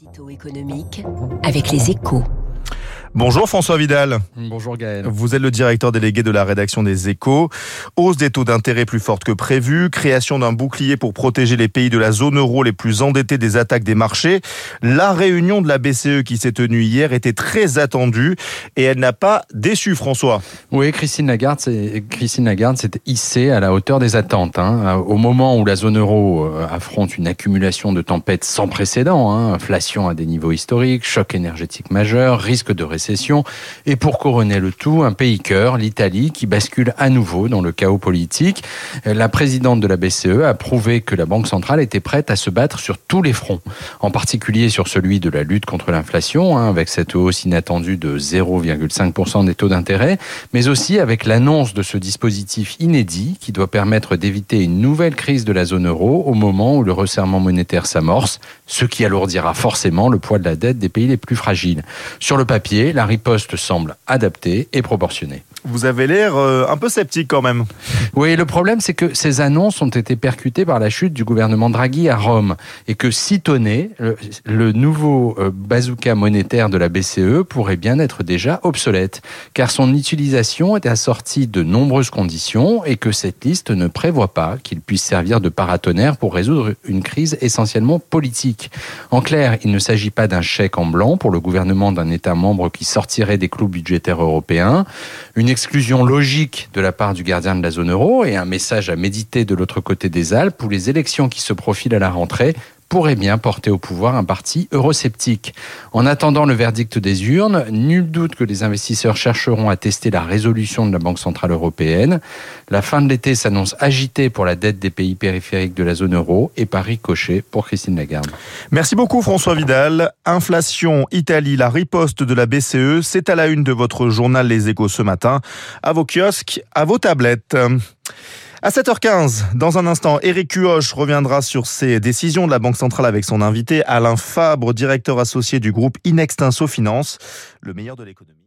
L'édito économique avec les échos. Bonjour François Vidal. Bonjour Gaël. Vous êtes le directeur délégué de la rédaction des Échos. Hausse des taux d'intérêt plus forte que prévu, création d'un bouclier pour protéger les pays de la zone euro les plus endettés des attaques des marchés. La réunion de la BCE qui s'est tenue hier était très attendue et elle n'a pas déçu François. Oui, Christine Lagarde, Christine Lagarde s'est hissée à la hauteur des attentes. Hein. Au moment où la zone euro euh, affronte une accumulation de tempêtes sans précédent, hein. inflation à des niveaux historiques, choc énergétique majeur, risque de récession et pour couronner le tout, un pays cœur, l'Italie, qui bascule à nouveau dans le chaos politique. La présidente de la BCE a prouvé que la Banque centrale était prête à se battre sur tous les fronts, en particulier sur celui de la lutte contre l'inflation, hein, avec cette hausse inattendue de 0,5% des taux d'intérêt, mais aussi avec l'annonce de ce dispositif inédit qui doit permettre d'éviter une nouvelle crise de la zone euro au moment où le resserrement monétaire s'amorce, ce qui alourdira forcément le poids de la dette des pays les plus fragiles. Sur le papier, la riposte semble adaptée et proportionnée. Vous avez l'air euh, un peu sceptique quand même. Oui, le problème, c'est que ces annonces ont été percutées par la chute du gouvernement Draghi à Rome et que, si tonné, le, nouveau euh, bazooka monétaire de la BCE pourrait bien être déjà obsolète, car son utilisation est assortie de nombreuses conditions et que cette liste ne prévoit pas qu'il puisse servir de paratonnerre pour résoudre une crise essentiellement politique. En clair, il ne s'agit pas d'un chèque en blanc pour le gouvernement d'un État membre qui sortirait des clous budgétaires européens. Une exclusion logique de la part du gardien de la zone euro et un message à méditer de l'autre côté des Alpes où les élections qui se profilent à la rentrée pourrait bien porter au pouvoir un parti eurosceptique. En attendant le verdict des urnes, nul doute que les investisseurs chercheront à tester la résolution de la Banque Centrale Européenne. La fin de l'été s'annonce agitée pour la dette des pays périphériques de la zone euro et Paris coché pour Christine Lagarde. Merci beaucoup François Vidal. Inflation, Italie, la riposte de la BCE, c'est à la une de votre journal Les Échos ce matin. À vos kiosques, à vos tablettes. À 7h15, dans un instant, Eric Cuoche reviendra sur ces décisions de la Banque centrale avec son invité Alain Fabre, directeur associé du groupe Inextinso Finance, le meilleur de l'économie.